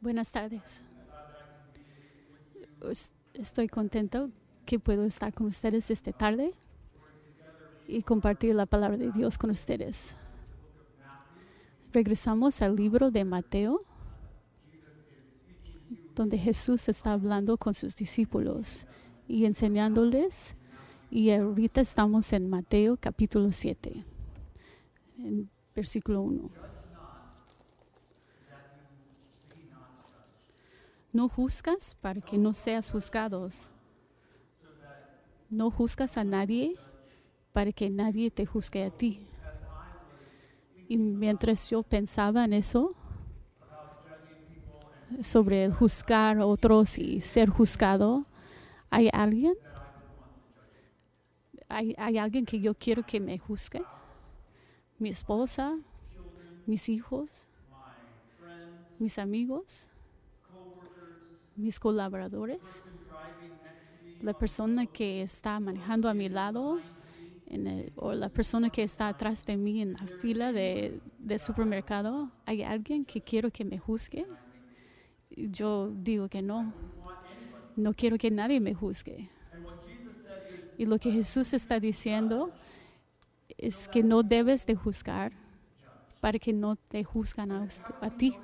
Buenas tardes. Es- Estoy contento que puedo estar con ustedes esta tarde y compartir la palabra de Dios con ustedes. Regresamos al libro de Mateo, donde Jesús está hablando con sus discípulos y enseñándoles. Y ahorita estamos en Mateo capítulo 7, en versículo 1. No juzgas para que no seas juzgados. No juzgas a nadie para que nadie te juzgue a ti. Y mientras yo pensaba en eso, sobre juzgar a otros y ser juzgado, ¿hay alguien? ¿Hay, hay alguien que yo quiero que me juzgue? ¿Mi esposa? ¿Mis hijos? ¿Mis amigos? Mis colaboradores, la persona que está manejando a mi lado o la persona que está atrás de mí en la fila de supermercado, ¿hay alguien que quiero que me juzgue? Yo digo que no. No quiero que nadie me juzgue. Y lo que Jesús está diciendo es que no debes de juzgar para que no te juzgan a, usted- a ti.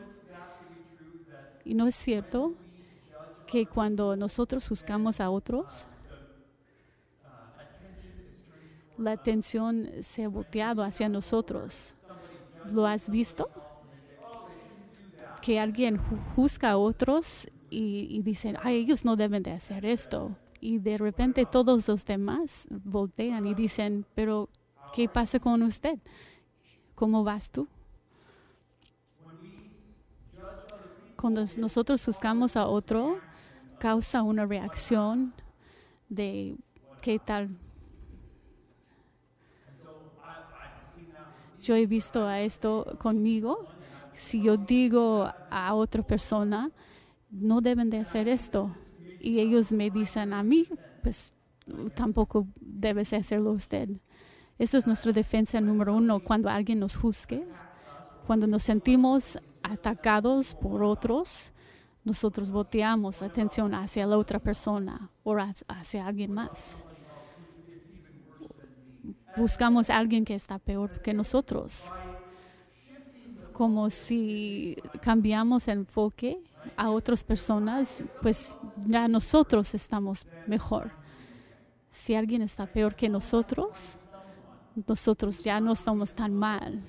Y no es cierto que cuando nosotros juzgamos a otros, la atención se ha volteado hacia nosotros. ¿Lo has visto? Que alguien ju- juzga a otros y, y dicen, ay, ellos no deben de hacer esto. Y de repente todos los demás voltean y dicen, pero ¿qué pasa con usted? ¿Cómo vas tú? Cuando nosotros juzgamos a otro, causa una reacción de qué tal. Yo he visto a esto conmigo. Si yo digo a otra persona, no deben de hacer esto, y ellos me dicen a mí, pues tampoco debes de hacerlo usted. Esto es nuestra defensa número uno cuando alguien nos juzgue, cuando nos sentimos atacados por otros, nosotros volteamos la atención hacia la otra persona o hacia- alguien más. Buscamos a alguien que está peor que nosotros. Como si cambiamos el enfoque a otras personas, pues ya nosotros estamos mejor. Si alguien está peor que nosotros, nosotros ya no estamos tan mal.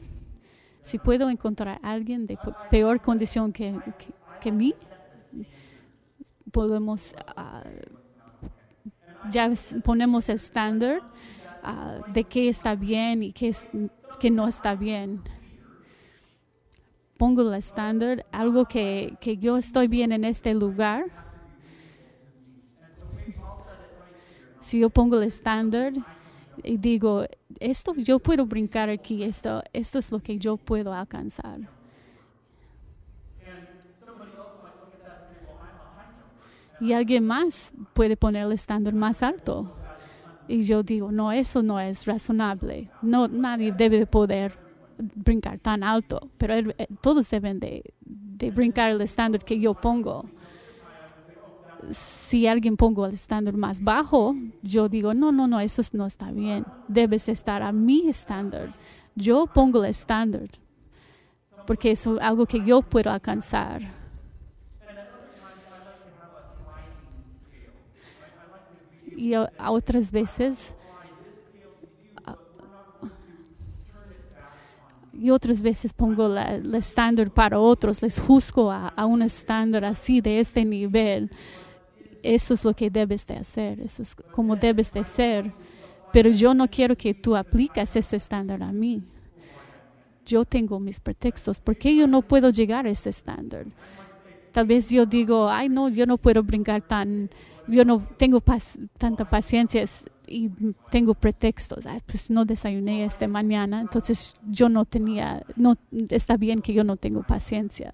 Si puedo encontrar a alguien de pe- peor condición que, que mí, podemos, ah, ya ponemos el estándar ah, de qué está bien y qué, es, qué no está bien. Pongo el estándar, algo que, que yo estoy bien en este lugar. Si yo pongo el estándar y digo, esto yo puedo brincar aquí, esto, esto es lo que yo puedo alcanzar. Y alguien más puede poner el estándar más alto. Y yo digo, no, eso no es razonable. No, nadie debe de poder brincar tan alto, pero eh, todos deben de, de brincar el estándar que yo pongo. Si alguien pongo el estándar más bajo, yo digo, no, no, no, eso no está bien. Debes estar a mi estándar. Yo pongo el estándar porque es algo que yo puedo alcanzar. Y a, otras veces y otras veces pongo el estándar para otros, les juzgo a, a un estándar así de este nivel. Eso es lo que debes de hacer, eso es como debes de ser. Pero yo no quiero que tú aplicas ese estándar a mí. Yo tengo mis pretextos. ¿Por qué yo no puedo llegar a ese estándar? Tal vez yo digo, ay, no, yo no puedo brincar tan, yo no tengo pas- tanta paciencia y tengo pretextos. Ay, pues no desayuné esta mañana, entonces yo no tenía, no, está bien que yo no tengo paciencia.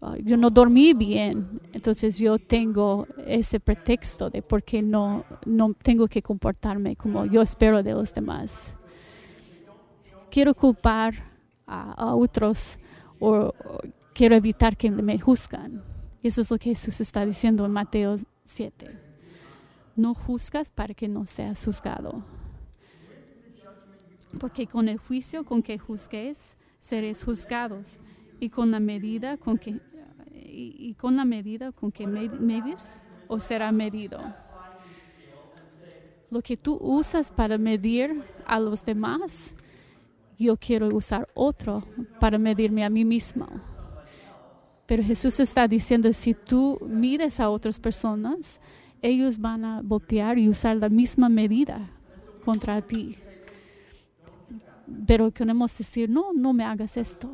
Ah, yo no dormí bien, entonces yo tengo ese pretexto de por qué no, no tengo que comportarme como yo espero de los demás. Quiero culpar a, otros o, o quiero evitar que me juzgan. Eso es lo que Jesús está diciendo en Mateo 7. No juzgas para que no seas juzgado. Porque con el juicio con que juzgues, seréis juzgados. Y con la medida con que, y, con la medida con que medis, os será medido. Lo que tú usas para medir a los demás, yo quiero usar otro para medirme a mí mismo. Pero Jesús está diciendo, si tú mides a otras personas, ellos van a voltear y usar la misma medida contra ti. Pero queremos decir, no, no me hagas esto.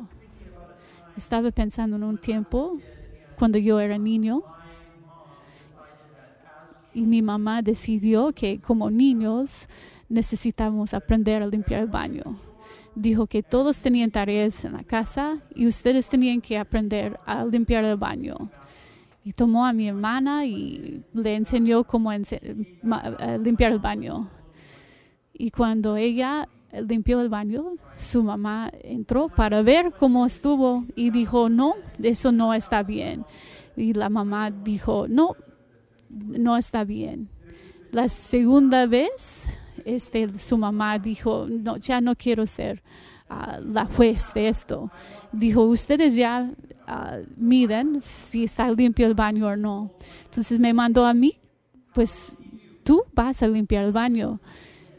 Estaba pensando en un tiempo cuando yo era niño y mi mamá decidió que como niños necesitamos aprender a limpiar el baño. Dijo que todos tenían tareas en la casa y ustedes tenían que aprender a limpiar el baño. Y tomó a mi hermana y le enseñó cómo limpiar el baño. Y cuando ella limpió el baño, su mamá entró para ver cómo estuvo y dijo, no, eso no está bien. Y la mamá dijo, no, no está bien. La segunda vez, este, su mamá dijo, no, ya no quiero ser ah, la juez de esto. Dijo, ustedes ya uh, miden si está limpio el baño o no. Entonces me mandó a mí, pues tú vas a limpiar el baño.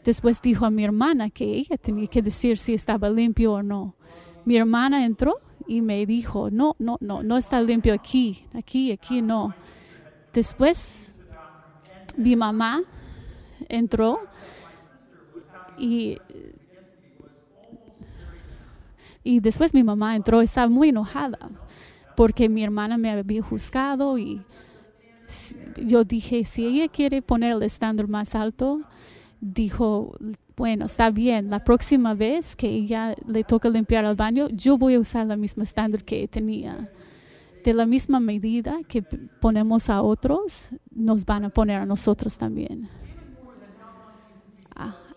Después dijo a mi hermana que ella tenía que decir si estaba limpio o no. Mi hermana entró y me dijo, no, no, no, no está limpio aquí, aquí, aquí no. Después, mi mamá entró y, y después mi mamá entró, estaba muy enojada porque mi hermana me había juzgado y yo dije, si ella quiere poner el estándar más alto, dijo, bueno, está bien, la próxima vez que ella le toca limpiar el baño, yo voy a usar la misma estándar que tenía de la misma medida que ponemos a otros, nos van a poner a nosotros también.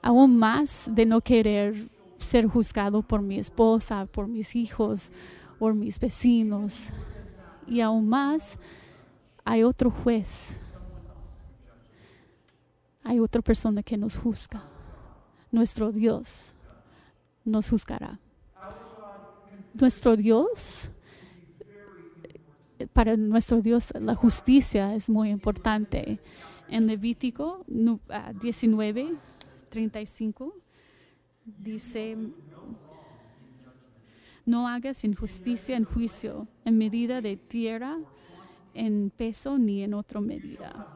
Aún más de no querer ser juzgado por mi esposa, por mis hijos, por mis vecinos. Y aún más, hay otro juez. Hay otra persona que nos juzga. Nuestro Dios nos juzgará. Nuestro Dios para nuestro Dios la justicia es muy importante. En Levítico 19, 35 ah, dice, no hagas injusticia en juicio, en medida de tierra, en peso ni en otra medida.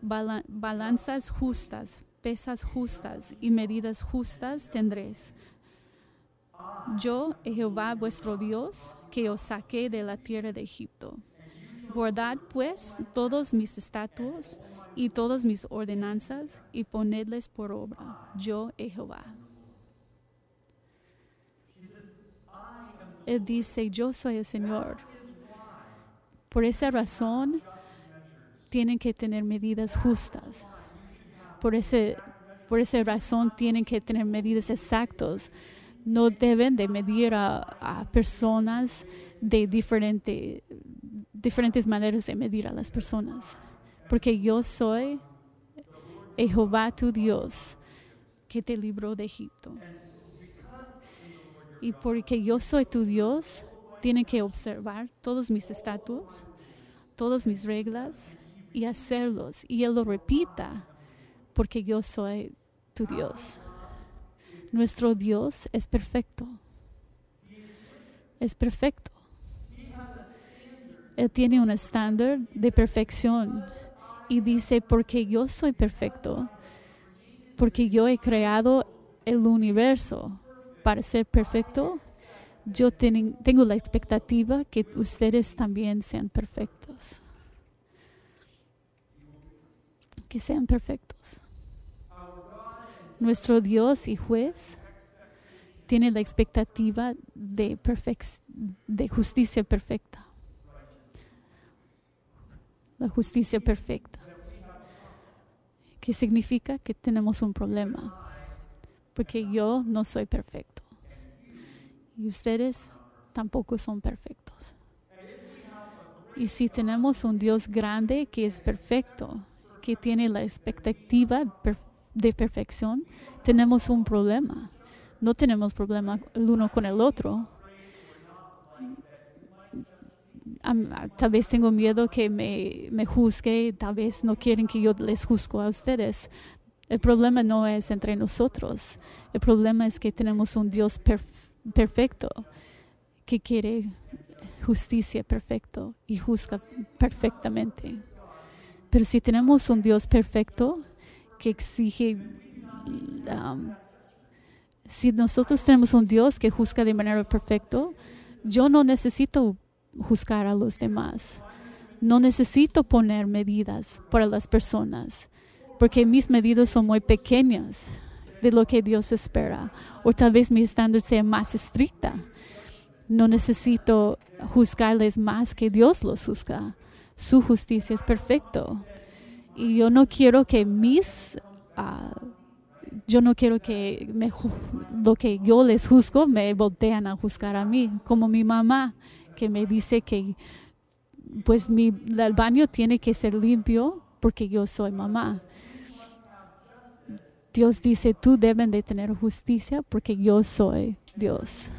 balanzas justas, pesas justas y medidas justas tendréis yo, Jehová vuestro Dios, que os saqué de la tierra de Egipto. Guardad pues todos mis estatutos y todas mis ordenanzas y ponedles por obra. Yo, Jehová. Él dice, yo soy el Señor. Por esa razón, tienen que tener medidas justas. Por, ese, por esa razón, tienen que tener medidas exactas no deben de medir a, personas de diferente, diferentes maneras de medir a las personas. Porque yo soy Jehová tu Dios que te libró de Egipto. Y porque yo soy tu Dios, tienen que observar todos mis estatutos, todas mis reglas y hacerlos. Y Él lo repita, porque yo soy tu Dios. Nuestro Dios es perfecto. Es perfecto. Él tiene un estándar de perfección y dice, porque yo soy perfecto, porque yo he creado el universo para ser perfecto, yo tengo la expectativa que ustedes también sean perfectos. Que sean perfectos. Nuestro Dios y juez tiene la expectativa de, de justicia perfecta. La justicia perfecta. ¿Qué significa que tenemos un problema? Porque yo no soy perfecto. Y ustedes tampoco son perfectos. Y si tenemos un Dios grande que es perfecto, que tiene la expectativa de perfección, tenemos un problema. No tenemos problema el uno con el otro. Tal vez tengo miedo que me, me juzgue, tal vez no quieren que yo les juzgo a ustedes. El problema no es entre nosotros. El problema es que tenemos un Dios perfecto que quiere justicia perfecto y juzga perfectamente. Pero si tenemos un Dios perfecto que exige, si nosotros tenemos un Dios que juzga de manera perfecta, yo no necesito juzgar a los demás. No necesito poner medidas para las personas, porque mis medidas son muy pequeñas de lo que Dios espera. O tal vez mi estándar sea más estricta no necesito juzgarles más que Dios los juzga. Su justicia es perfecto. Y yo no quiero que mis, ah, yo no quiero que lo que yo les juzgo me voltean a juzgar a mí, como mi mamá que me dice que pues mi, el baño tiene que ser limpio porque yo soy mamá. Dios dice, tú deben de tener justicia porque yo soy Dios.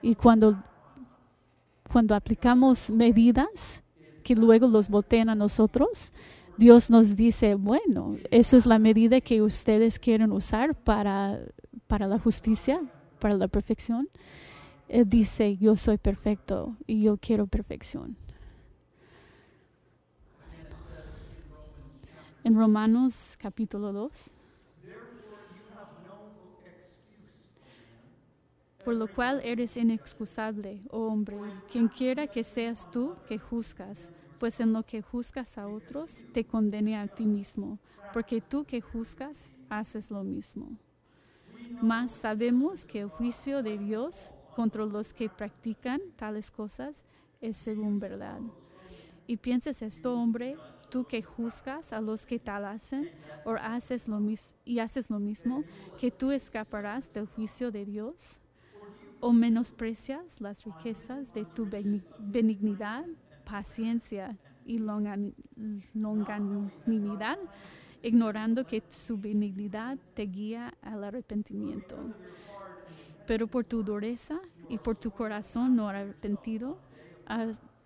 Y cuando, cuando aplicamos medidas que luego los voltean a nosotros, Dios nos dice, bueno, eso es la medida que ustedes quieren usar para, para la justicia, para la perfección. Él dice, yo soy perfecto y yo quiero perfección. En Romanos capítulo 2. por lo cual eres inexcusable, oh hombre, quien quiera que seas tú que juzgas, pues en lo que juzgas a otros, te condene a ti mismo, porque tú que juzgas, haces lo mismo. Mas sabemos que el juicio de Dios contra los que practican tales cosas es según verdad. Y pienses esto, hombre, tú que juzgas a los que tal hacen, o haces lo y haces lo mismo, que tú escaparás del juicio de Dios o menosprecias las riquezas de tu benignidad, paciencia y longanimidad, ignorando que su benignidad te guía al arrepentimiento. Pero por tu dureza y por tu corazón no arrepentido,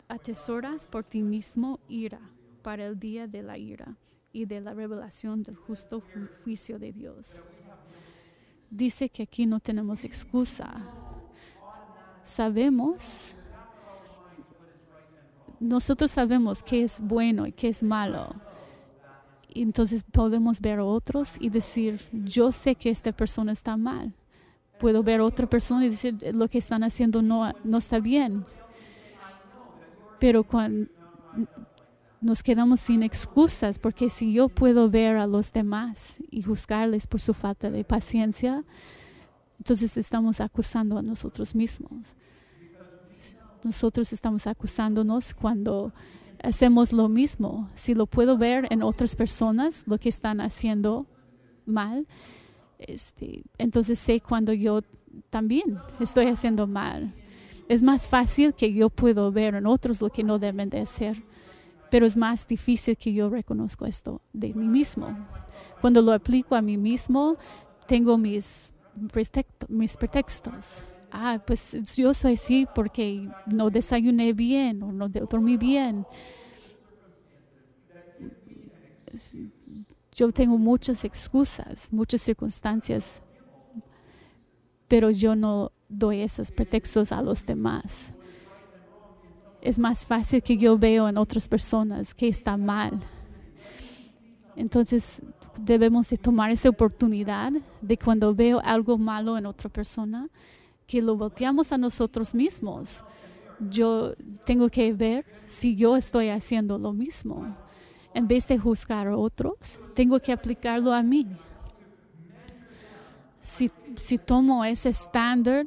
atesoras por ti mismo ira para el día de la ira y de la revelación del justo juicio de Dios. Dice que aquí no tenemos excusa sabemos, nosotros sabemos qué es bueno y qué es malo. Entonces podemos ver a otros y decir, yo sé que esta persona está mal. Puedo ver a otra persona y decir, lo que están haciendo no, no está bien. Pero cuando nos quedamos sin excusas, porque si yo puedo ver a los demás y juzgarles por su falta de paciencia, entonces estamos acusando a nosotros mismos. Nosotros estamos acusándonos cuando hacemos lo mismo. Si lo puedo ver en otras personas, lo que están haciendo mal, este, entonces sé cuando yo también estoy haciendo mal. Es más fácil que yo puedo ver en otros lo que no deben de hacer, pero es más difícil que yo reconozco esto de mí mismo. Cuando lo aplico a mí mismo, tengo mis mis pretextos. Ah, pues yo soy así porque no desayuné bien o no dormí bien. Yo tengo muchas excusas, muchas circunstancias, pero yo no doy esos pretextos a los demás. Es más fácil que yo veo en otras personas que está mal. Entonces, debemos de tomar esa oportunidad de cuando veo algo malo en otra persona, que lo volteamos a nosotros mismos. Yo tengo que ver si yo estoy haciendo lo mismo. En vez de juzgar a otros, tengo que aplicarlo a mí. Si, si tomo ese estándar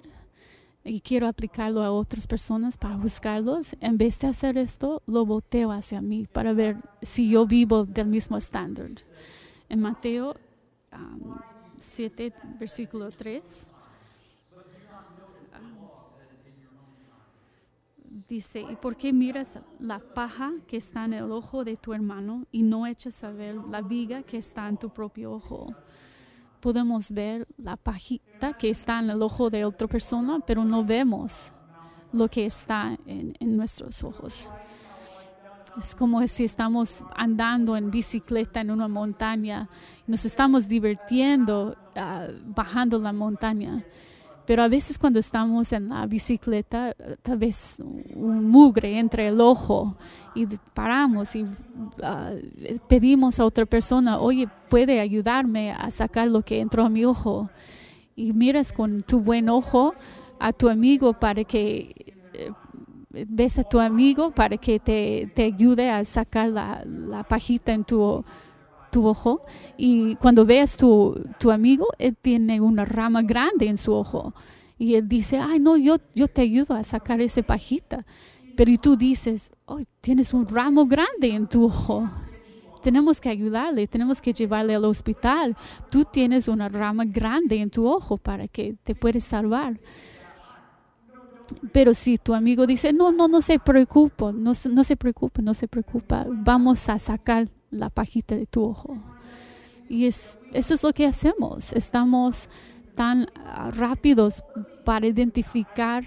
y quiero aplicarlo a otras personas para juzgarlos, en vez de hacer esto, lo volteo hacia mí para ver si yo vivo del mismo estándar. En Mateo 7, versículo 3. Dice, ¿y por qué miras la paja que está en el ojo de tu hermano y no echas a ver la viga que está en tu propio ojo? Podemos ver la pajita que está en el ojo de otra persona, pero no vemos lo que está en, nuestros ojos. Es como si estamos andando en bicicleta en una montaña, nos estamos divirtiendo ah, bajando la montaña. Pero a veces cuando estamos en la bicicleta, tal vez un mugre entre el ojo y paramos y ah, pedimos a otra persona, oye, puede ayudarme a sacar lo que entró a mi ojo. Y miras con tu buen ojo a tu amigo para que eh, ves a tu amigo para que te, te ayude a sacar la, la pajita en tu, tu ojo y cuando veas tu, tu amigo, él tiene una rama grande en su ojo y él dice, ay no, yo, yo te ayudo a sacar esa pajita. Pero y tú dices, oh, tienes un ramo grande en tu ojo. Tenemos que ayudarle, tenemos que llevarle al hospital. Tú tienes una rama grande en tu ojo para que te puedes salvar. Pero si tu amigo dice, no, no, no se preocupe, no, no se preocupe, no se preocupa, vamos a sacar la pajita de tu ojo. Y es, eso es lo que hacemos. Estamos tan ah, rápidos para identificar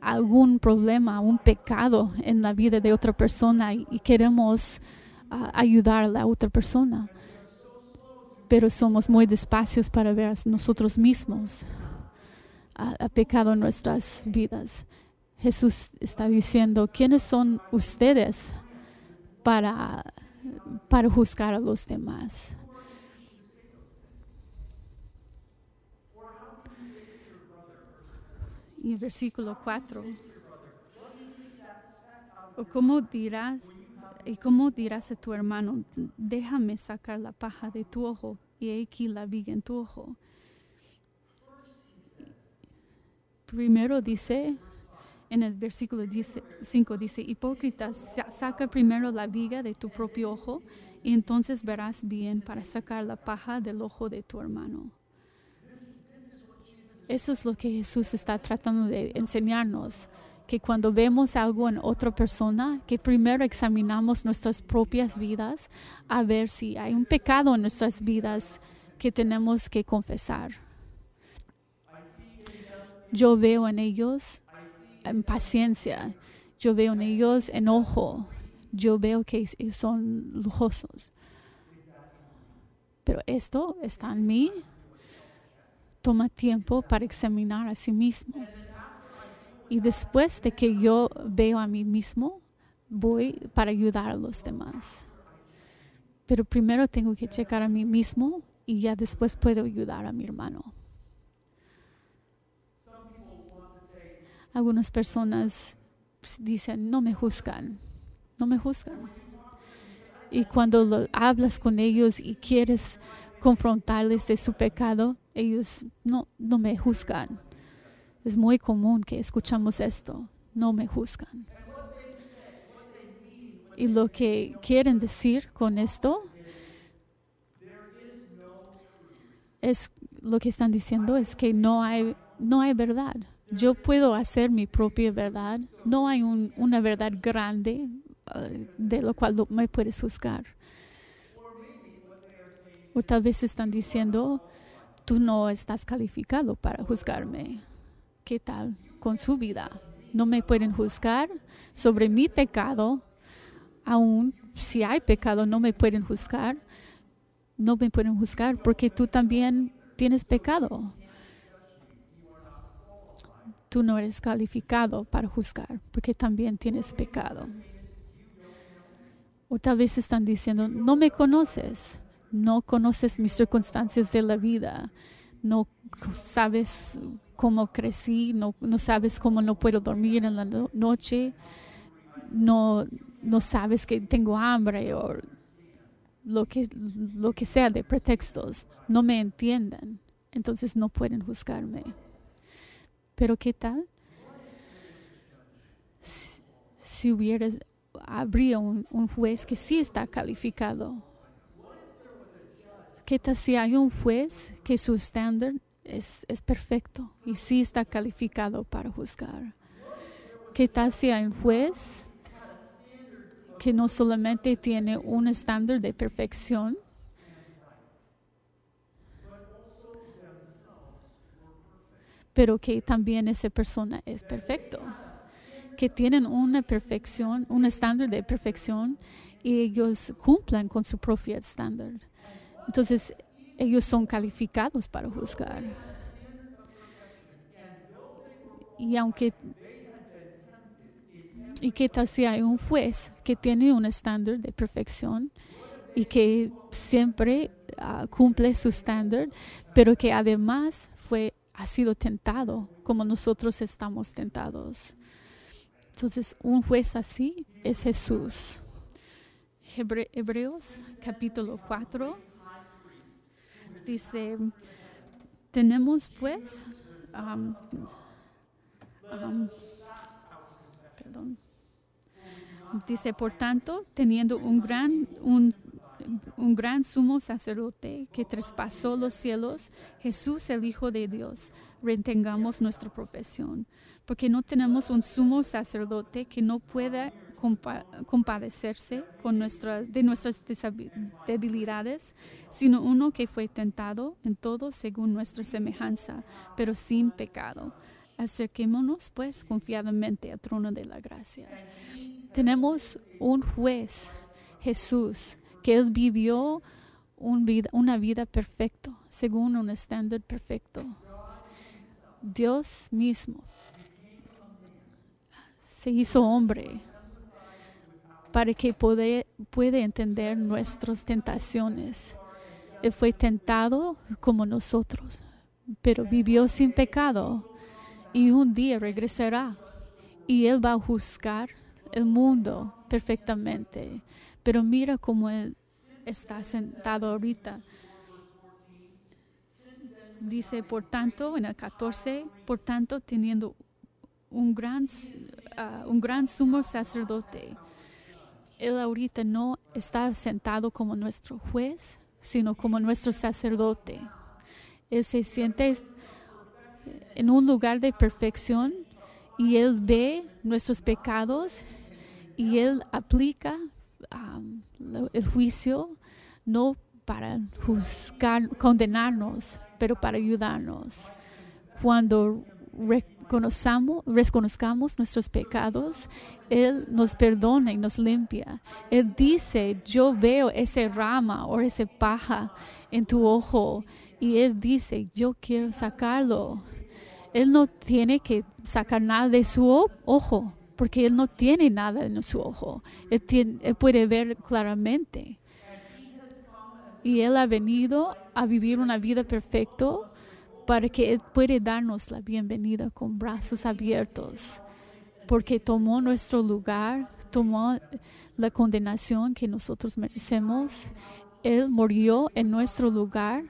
algún problema, un pecado en la vida de otra persona y, queremos uh, ayudar a la otra persona. Pero somos muy despacios para ver nosotros mismos a, pecado en nuestras vidas. Jesús está diciendo, ¿quiénes son ustedes para para juzgar a los demás. Y versículo 4. ¿O cómo dirás, y cómo dirás a tu hermano, déjame sacar la paja de tu ojo y aquí la viga en tu ojo? Primero dice, en el versículo 5 dice, hipócritas, saca primero la viga de tu propio ojo y entonces verás bien para sacar la paja del ojo de tu hermano. Eso es lo que Jesús está tratando de enseñarnos, que cuando vemos algo en otra persona, que primero examinamos nuestras propias vidas a ver si hay un pecado en nuestras vidas que tenemos que confesar. Yo veo en ellos paciencia, yo veo en ellos enojo, yo veo que son lujosos. Pero esto está en mí. Toma tiempo para examinar a sí mismo. Y después de que yo veo a mí mismo, voy para ayudar a los demás. Pero primero tengo que checar a mí mismo y ya después puedo ayudar a mi hermano. Algunas personas dicen, no me juzgan, no me juzgan. Y cuando hablas con ellos y quieres confrontarles de su pecado, ellos no, no me juzgan. Es muy común que escuchamos esto, no me juzgan. Y lo que quieren decir con esto es lo que están diciendo es que no hay, no hay verdad yo puedo hacer mi propia verdad. No hay una verdad grande uh, de lo cual me puedes juzgar. O tal vez están diciendo, tú no estás calificado para juzgarme. ¿Qué tal con su vida? No me pueden juzgar sobre mi pecado. Aún si hay pecado, no me pueden juzgar. No me pueden juzgar porque tú también tienes pecado tú no eres calificado para juzgar, porque también tienes pecado. O tal vez están diciendo, no me conoces, no conoces mis circunstancias de la vida, no sabes cómo crecí, no, no sabes cómo no puedo dormir en la noche, no, no sabes que tengo hambre o lo que, lo que sea de pretextos, no me entienden, entonces no pueden juzgarme. Pero ¿qué tal? Si, hubiera, habría un, juez que sí está calificado. ¿Qué tal si hay un juez que su estándar es, es perfecto y sí está calificado para juzgar? ¿Qué tal si hay un juez que no solamente tiene un estándar de perfección, pero que también esa persona es perfecto? Que tienen una perfección, un estándar de perfección y ellos cumplan con su propio estándar. Entonces, ellos son calificados para juzgar. Y aunque y qué tal si hay un juez que tiene un estándar de perfección y que siempre uh, cumple su estándar, pero que además fue ha sido tentado como nosotros estamos tentados. Entonces, un juez así es Jesús. Hebre Hebreos capítulo 4 dice, tenemos pues, perdón, dice, por tanto, teniendo un gran, un, un gran sumo sacerdote que traspasó los cielos, Jesús el Hijo de Dios, retengamos nuestra profesión, porque no tenemos un sumo sacerdote que no pueda compadecerse con nuestras, de nuestras debilidades, sino uno que fue tentado en todo según nuestra semejanza, pero sin pecado. Acerquémonos pues confiadamente al trono de la gracia. Tenemos un juez, Jesús, que Él vivió una vida perfecta, según un estándar perfecto. Dios mismo se hizo hombre para que puede, puede entender nuestras tentaciones. Él fue tentado como nosotros, pero vivió sin pecado y un día regresará y Él va a juzgar el mundo perfectamente. Pero mira cómo Él está sentado ahorita. Dice, por tanto, en el 14, por tanto, teniendo un gran, uh, un gran sumo sacerdote él ahorita no está sentado como nuestro juez, sino como nuestro sacerdote. Él se siente en un lugar de perfección y Él ve nuestros pecados y Él aplica el juicio no para juzgar, condenarnos, pero para ayudarnos. Cuando reconozcamos, reconozcamos nuestros pecados, Él nos perdona y nos limpia. Él dice, yo veo ese rama o ese paja en tu ojo y Él dice, yo quiero sacarlo. Él no tiene que sacar nada de su ojo porque Él no tiene nada en su ojo. Él, puede ver claramente. Y Él ha venido a vivir una vida perfecta para que Él puede darnos la bienvenida con brazos abiertos, porque tomó nuestro lugar, tomó la condenación que nosotros merecemos. Él murió en nuestro lugar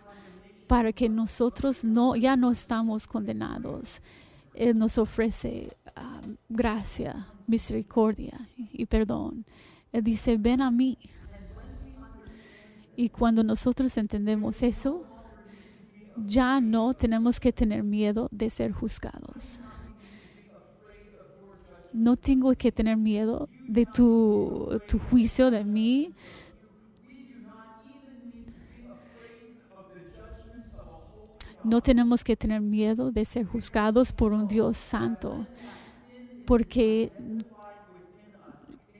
para que nosotros no, ya no estamos condenados. Él nos ofrece um, gracia, misericordia y perdón. Él dice, ven a mí. Y cuando nosotros entendemos eso, ya no tenemos que tener miedo de ser juzgados. No tengo que tener miedo de tu, tu juicio de mí. No tenemos que tener miedo de ser juzgados por un Dios santo, porque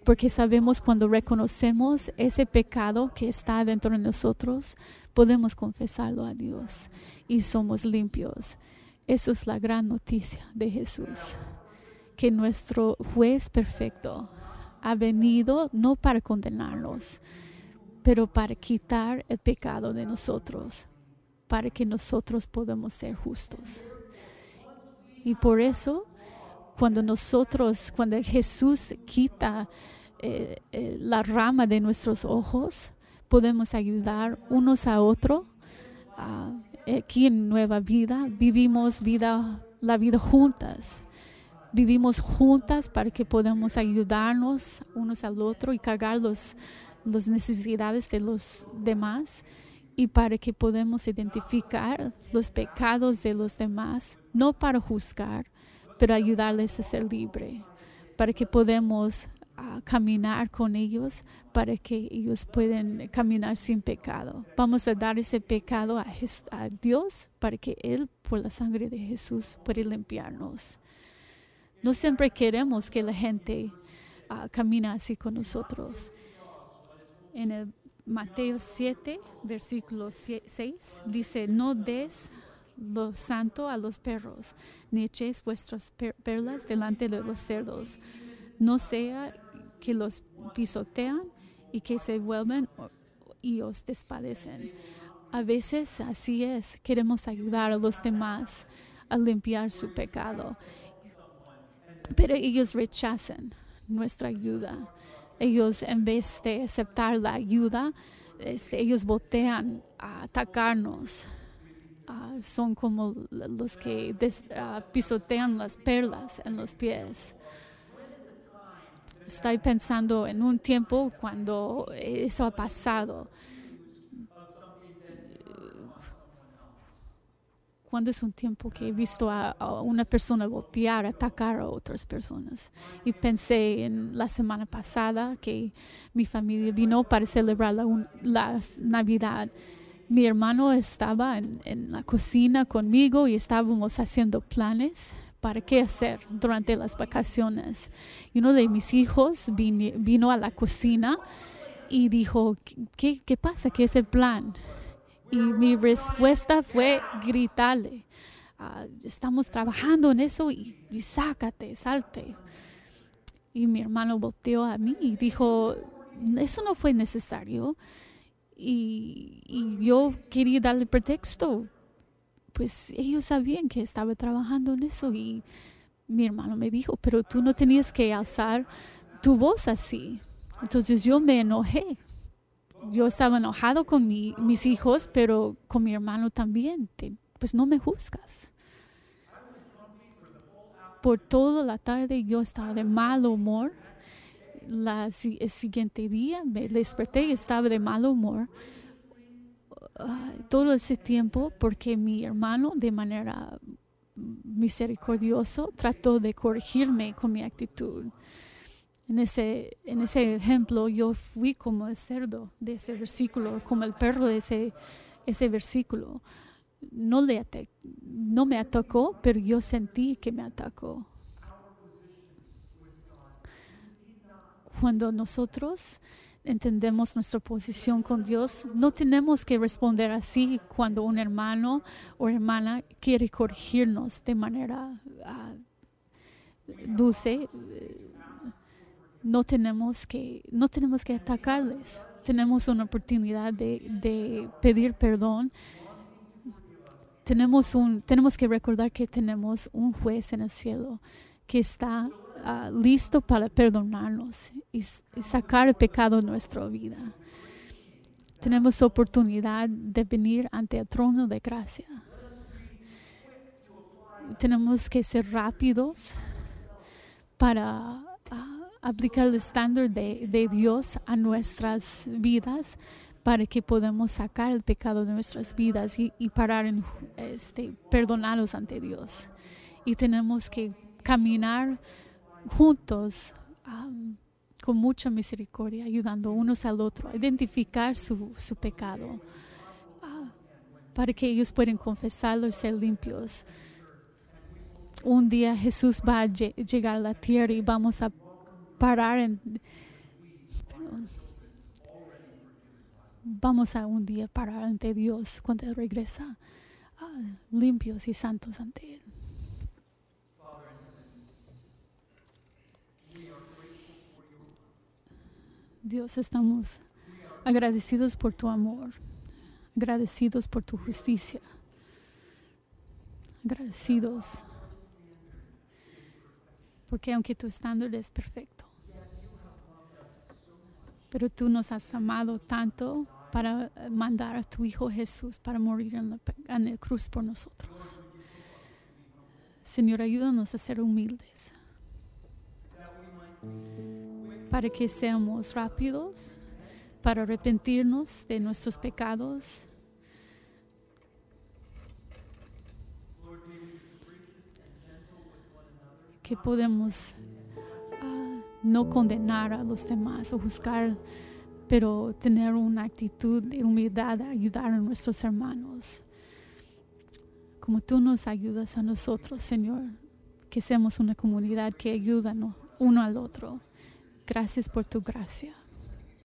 porque sabemos cuando reconocemos ese pecado que está dentro de nosotros, podemos confesarlo a Dios y somos limpios. Eso es la gran noticia de Jesús, que nuestro juez perfecto ha venido no para condenarnos, pero para quitar el pecado de nosotros, para que nosotros podamos ser justos. Y por eso, cuando nosotros, cuando Jesús quita eh, eh, la rama de nuestros ojos, podemos ayudar unos a otros. aquí en Nueva Vida vivimos vida, la vida juntas. Vivimos juntas para que podamos ayudarnos unos al otro y cargar los, las necesidades de los demás y para que podamos identificar los pecados de los demás, no para juzgar, pero ayudarles a ser libres para que podamos ah, caminar con ellos, para que ellos puedan caminar sin pecado. Vamos a dar ese pecado a, Jes- a Dios para que Él, por la sangre de Jesús, pueda limpiarnos. No siempre queremos que la gente ah, camine así con nosotros. En el Mateo 7, versículo 6, dice, no des lo santo a los perros, ni echéis vuestras per- perlas delante de los cerdos, no sea que los pisotean y que se vuelven y os despadecen. A veces así es, queremos ayudar a los demás a limpiar su pecado, pero ellos rechazan nuestra ayuda. Ellos en vez de aceptar la ayuda, este, ellos voltean a atacarnos. Ah, son como los que des- ah, pisotean las perlas en los pies. Estoy pensando en un tiempo cuando eso ha pasado. Cuando es un tiempo que he visto a, a una persona voltear, atacar a otras personas. Y pensé en la semana pasada que mi familia vino para celebrar la, la Navidad. Mi hermano estaba en, en la cocina conmigo y estábamos haciendo planes para qué hacer durante las vacaciones. Y uno de mis hijos vini- vino a la cocina y dijo, ¿qué, qué pasa? ¿Qué es el plan? Y mi respuesta fue gritarle, "Ah, estamos trabajando en eso y, y sácate, salte. Y mi hermano volteó a mí y dijo, eso no fue necesario. Y, y yo quería darle pretexto. Pues ellos sabían que estaba trabajando en eso y mi hermano me dijo, pero tú no tenías que alzar tu voz así. Entonces yo me enojé. Yo estaba enojado con mi- mis hijos, pero con mi hermano también. Te- pues no me juzgas. Por toda la tarde yo estaba de mal humor. La, el siguiente día me desperté y estaba de mal humor. Todo ese tiempo porque mi hermano de manera misericordioso trató de corregirme con mi actitud. En ese, en ese ejemplo yo fui como el cerdo de ese versículo, como el perro de ese, ese versículo. No, le no me atacó, pero yo sentí que me atacó. Cuando nosotros entendemos nuestra posición con Dios, no tenemos que responder así cuando un hermano o hermana quiere corregirnos de manera ah, dulce. No tenemos que, no tenemos que atacarles. Tenemos una oportunidad de, de pedir perdón. Tenemos, un, tenemos que recordar que tenemos un juez en el cielo que está ah, listo para perdonarnos y, y sacar el pecado de nuestra vida. Tenemos oportunidad de venir ante el trono de gracia. Tenemos que ser rápidos para aplicar el estándar de, Dios a nuestras vidas para que podamos sacar el pecado de nuestras vidas y, parar en este, perdonarlos ante Dios. Y tenemos que caminar juntos con mucha misericordia, ayudando unos al otro a identificar su, su pecado, ah, para que ellos puedan confesarlo y ser limpios. Un día Jesús va a lle- llegar a la tierra y vamos a parar. Vamos a un día parar ante Dios cuando Él regresa, ah, limpios y santos ante Él. Dios, estamos agradecidos por tu amor, agradecidos por tu justicia, agradecidos porque aunque tu estándar es perfecto, pero tú nos has amado tanto para mandar a tu Hijo Jesús para morir en la, cruz por nosotros. Señor, ayúdanos a ser humildes para que seamos rápidos, para arrepentirnos de nuestros pecados. Que podemos no condenar a los demás o juzgar, pero tener una actitud de humildad ayudar a nuestros hermanos. Como tú nos ayudas a nosotros, Señor, que seamos una comunidad que ayuda uno al otro. Gracias por tu gracia.